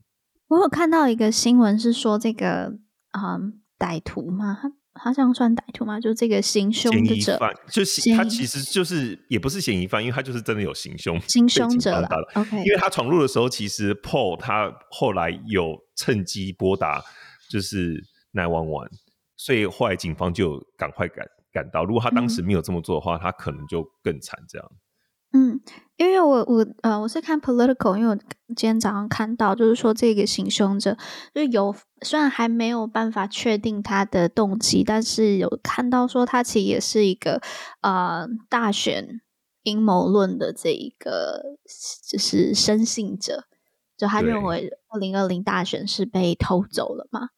我有看到一个新闻是说，这个嗯歹徒嘛，他他这样算歹徒吗？就这个行凶的者，就是他其实就是也不是嫌疑犯，因为他就是真的有行凶行凶者了。OK，因为他闯入的时候，其实 Paul 他后来有趁机拨打就是 nine one one，所以后来警方就赶快赶赶到。如果他当时没有这么做的话，嗯、他可能就更惨。这样。嗯，因为我我呃我是看 Political，因为我今天早上看到就是说这个行凶者就有虽然还没有办法确定他的动机，但是有看到说他其实也是一个呃大选阴谋论的这一个就是深信者，就他认为二零二零大选是被偷走了嘛？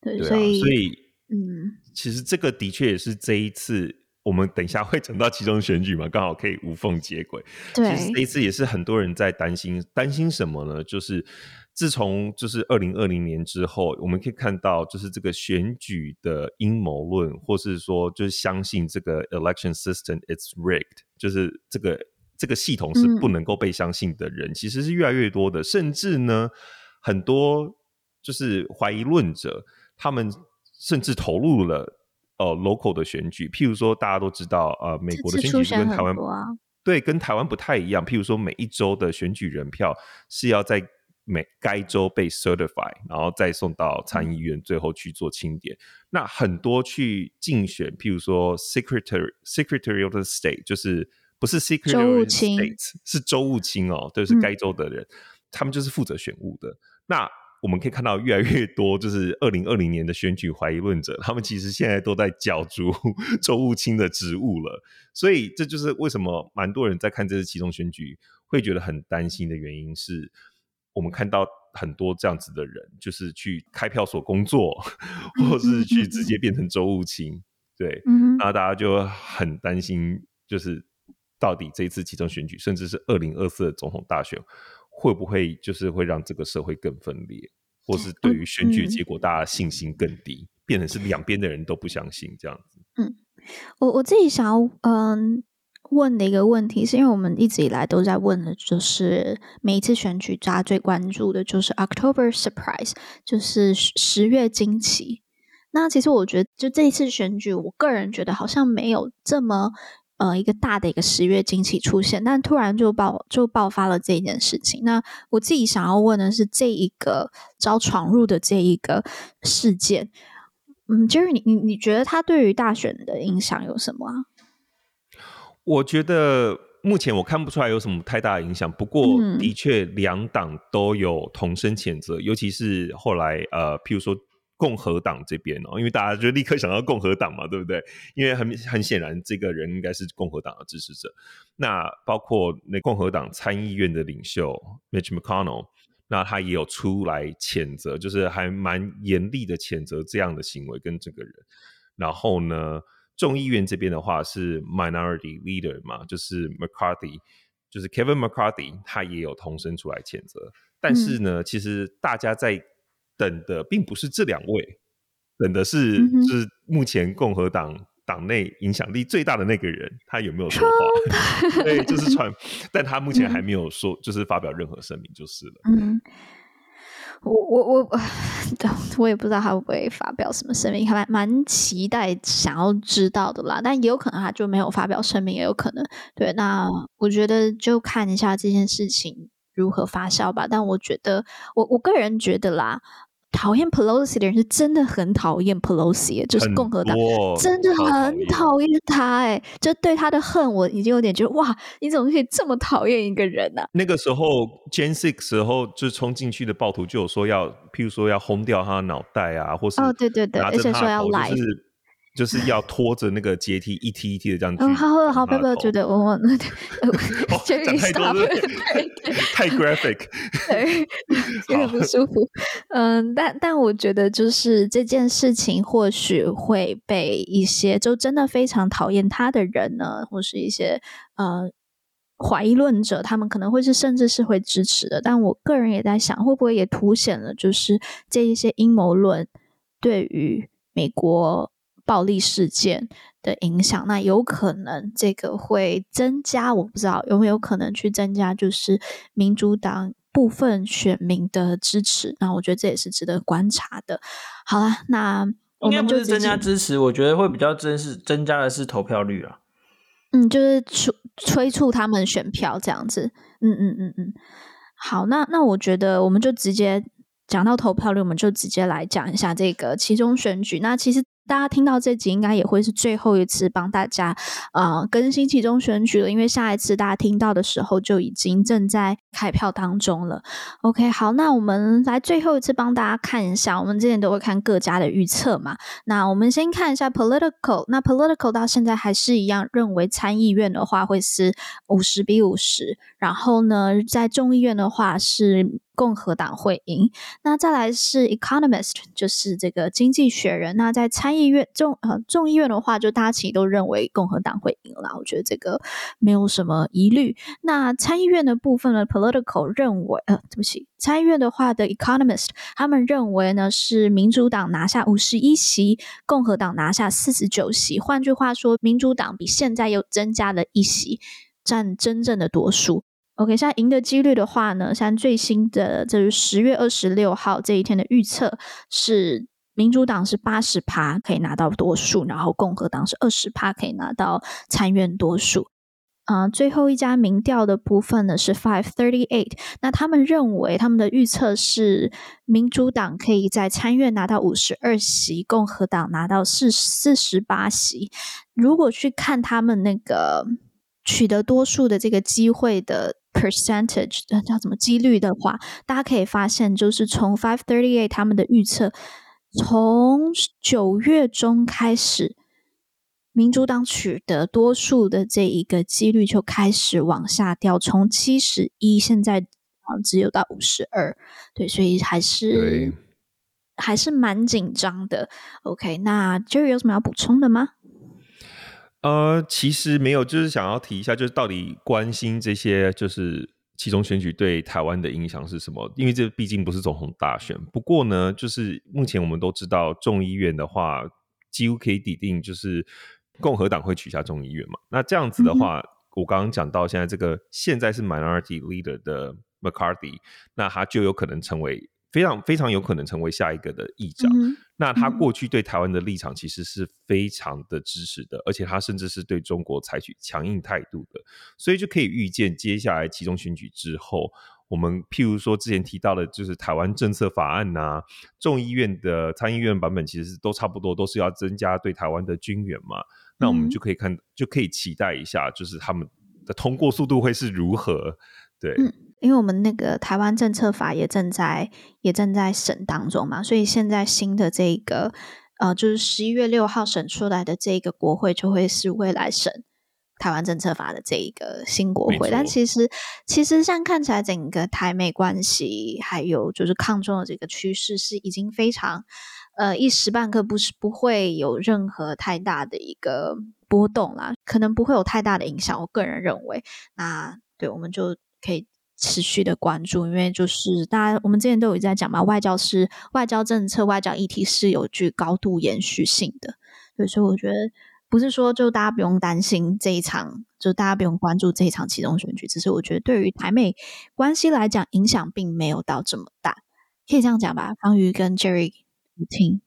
对，对啊，所以所以嗯，其实这个的确也是这一次。我们等一下会讲到其中选举嘛，刚好可以无缝接轨。对，其实这一次也是很多人在担心，担心什么呢？就是自从就是二零二零年之后，我们可以看到，就是这个选举的阴谋论，或是说就是相信这个 election system it's rigged，就是这个这个系统是不能够被相信的人，嗯、其实是越来越多的。甚至呢，很多就是怀疑论者，他们甚至投入了。呃，local 的选举，譬如说大家都知道，呃，美国的选举跟台湾、啊、对，跟台湾不太一样。譬如说，每一州的选举人票是要在每该州被 certify，然后再送到参议院，最后去做清点。嗯、那很多去竞选，譬如说 secretary secretary of the state，就是不是 secretary of the state，是州务卿哦，就是该州的人，嗯、他们就是负责选务的。那我们可以看到越来越多，就是二零二零年的选举怀疑论者，他们其实现在都在角逐 周务卿的职务了。所以这就是为什么蛮多人在看这次期中选举会觉得很担心的原因，是我们看到很多这样子的人，就是去开票所工作，或是去直接变成周务卿。对，然后大家就很担心，就是到底这一次期中选举，甚至是二零二四的总统大选。会不会就是会让这个社会更分裂，或是对于选举结果大家信心更低，嗯、变成是两边的人都不相信这样子？嗯，我我自己想要嗯问的一个问题，是因为我们一直以来都在问的，就是每一次选举大家最关注的就是 October Surprise，就是十月惊奇。那其实我觉得，就这一次选举，我个人觉得好像没有这么。呃，一个大的一个十月惊奇出现，但突然就爆就爆发了这件事情。那我自己想要问的是，这一个遭闯入的这一个事件，嗯，Jerry，你你你觉得它对于大选的影响有什么啊？我觉得目前我看不出来有什么太大的影响，不过的确两党都有同声谴责，尤其是后来呃，譬如说。共和党这边哦，因为大家就立刻想到共和党嘛，对不对？因为很很显然，这个人应该是共和党的支持者。那包括那共和党参议院的领袖 Mitch McConnell，那他也有出来谴责，就是还蛮严厉的谴责这样的行为跟这个人。然后呢，众议院这边的话是 Minority Leader 嘛，就是 McCarthy，就是 Kevin McCarthy，他也有同声出来谴责。但是呢，嗯、其实大家在等的并不是这两位，等的是就是目前共和党党内影响力最大的那个人，他有没有说话？对，就是传，但他目前还没有说，就是发表任何声明就是了。嗯，我我我我也不知道他会不会发表什么声明，还蛮蛮期待想要知道的啦。但也有可能他就没有发表声明，也有可能。对，那我觉得就看一下这件事情如何发酵吧。但我觉得，我我个人觉得啦。讨厌 Pelosi 的人是真的很讨厌 Pelosi，就是共和党真的很讨厌他，哎，就对他的恨我已经有点觉得哇，你怎么可以这么讨厌一个人呢、啊？那个时候 Jan Six 时候就冲进去的暴徒就有说要，譬如说要轰掉他的脑袋啊，或是哦对对对，而且说要来。就是要拖着那个阶梯一梯一梯的这样子。嗯，好好，不要不要觉得我我 那讲太多了，太 graphic，对，有点不舒服。嗯，但但我觉得就是这件事情或许会被一些就真的非常讨厌他的人呢，或是一些呃怀疑论者，他们可能会是甚至是会支持的。但我个人也在想，会不会也凸显了就是这一些阴谋论对于美国。暴力事件的影响，那有可能这个会增加，我不知道有没有可能去增加，就是民主党部分选民的支持。那我觉得这也是值得观察的。好了，那应该不是增加支持，我觉得会比较增是增加的是投票率啊。嗯，就是催催促他们选票这样子。嗯嗯嗯嗯。好，那那我觉得我们就直接讲到投票率，我们就直接来讲一下这个其中选举。那其实。大家听到这集应该也会是最后一次帮大家呃更新其中选举了，因为下一次大家听到的时候就已经正在开票当中了。OK，好，那我们来最后一次帮大家看一下，我们之前都会看各家的预测嘛。那我们先看一下 Political，那 Political 到现在还是一样认为参议院的话会是五十比五十，然后呢，在众议院的话是。共和党会赢，那再来是 Economist，就是这个经济学人。那在参议院众呃众议院的话，就大家其实都认为共和党会赢了，我觉得这个没有什么疑虑。那参议院的部分呢，Political 认为呃，对不起，参议院的话的 Economist，他们认为呢是民主党拿下五十一席，共和党拿下四十九席。换句话说，民主党比现在又增加了一席，占真正的多数。OK，现在赢的几率的话呢，像最新的就是十月二十六号这一天的预测是民主党是八十趴可以拿到多数，然后共和党是二十趴可以拿到参院多数。啊、最后一家民调的部分呢是 Five Thirty Eight，那他们认为他们的预测是民主党可以在参院拿到五十二席，共和党拿到四四十八席。如果去看他们那个取得多数的这个机会的。Percentage 叫什么几率的话，大家可以发现，就是从 five thirty eight 他们的预测，从九月中开始，民主党取得多数的这一个几率就开始往下掉，从七十一现在啊只有到五十二，对，所以还是还是蛮紧张的。OK，那 Jerry 有什么要补充的吗？呃，其实没有，就是想要提一下，就是到底关心这些，就是其中选举对台湾的影响是什么？因为这毕竟不是总统大选。不过呢，就是目前我们都知道，众议院的话几乎可以抵定，就是共和党会取下众议院嘛。那这样子的话，嗯、我刚刚讲到现在这个现在是 minority leader 的 McCarthy，那他就有可能成为。非常非常有可能成为下一个的议长。嗯、那他过去对台湾的立场其实是非常的支持的，而且他甚至是对中国采取强硬态度的。所以就可以预见，接下来其中选举之后，我们譬如说之前提到的，就是台湾政策法案呐、啊，众议院的参议院版本，其实都差不多，都是要增加对台湾的军援嘛。那我们就可以看，就可以期待一下，就是他们的通过速度会是如何。对。嗯因为我们那个台湾政策法也正在也正在审当中嘛，所以现在新的这个呃，就是十一月六号审出来的这个国会就会是未来审台湾政策法的这一个新国会。但其实其实像看起来整个台美关系还有就是抗中的这个趋势是已经非常呃一时半刻不是不会有任何太大的一个波动啦，可能不会有太大的影响。我个人认为，那对我们就可以。持续的关注，因为就是大家我们之前都有在讲嘛，外交是外交政策、外交议题是有具高度延续性的，对，所以我觉得不是说就大家不用担心这一场，就大家不用关注这一场其中选举，只是我觉得对于台美关系来讲，影响并没有到这么大，可以这样讲吧？方瑜跟 Jerry 你听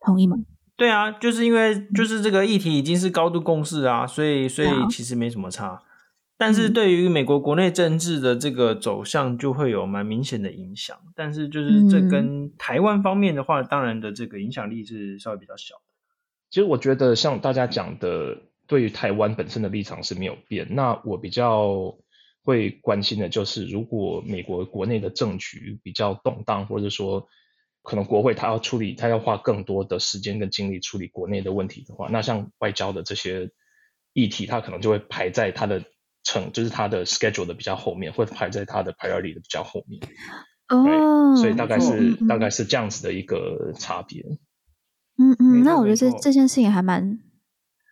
同意吗？对啊，就是因为就是这个议题已经是高度共识啊，所以所以其实没什么差。但是对于美国国内政治的这个走向，就会有蛮明显的影响。但是就是这跟台湾方面的话，当然的这个影响力是稍微比较小的。其实我觉得像大家讲的，对于台湾本身的立场是没有变。那我比较会关心的就是，如果美国国内的政局比较动荡，或者说可能国会他要处理，他要花更多的时间跟精力处理国内的问题的话，那像外交的这些议题，他可能就会排在他的。成就是他的 schedule 的比较后面，会排在他的 priority 的比较后面。哦，所以大概是、嗯、大概是这样子的一个差别。嗯嗯，那我觉得这这件事情还蛮，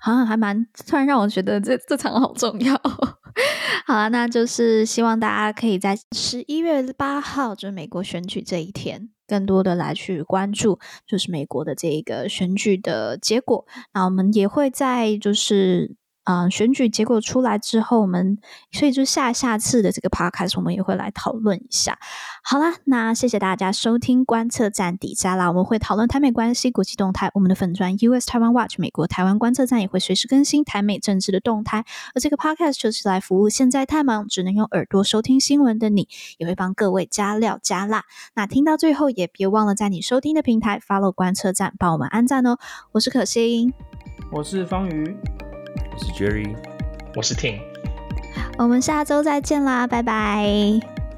好像还蛮突然让我觉得这这场好重要。好了，那就是希望大家可以在十一月八号，就是美国选举这一天，更多的来去关注，就是美国的这个选举的结果。那我们也会在就是。嗯，选举结果出来之后，我们所以就下下次的这个 podcast 我们也会来讨论一下。好啦，那谢谢大家收听观测站底加啦，我们会讨论台美关系、国际动态。我们的粉专 US Taiwan Watch 美国台湾观测站也会随时更新台美政治的动态。而这个 podcast 就是来服务现在太忙只能用耳朵收听新闻的你，也会帮各位加料加辣。那听到最后也别忘了在你收听的平台 follow 观测站，帮我们按赞哦。我是可心，我是方瑜。我是 Jerry，我是 Tin。我们下周再见啦，拜拜，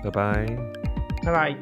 拜拜，拜拜。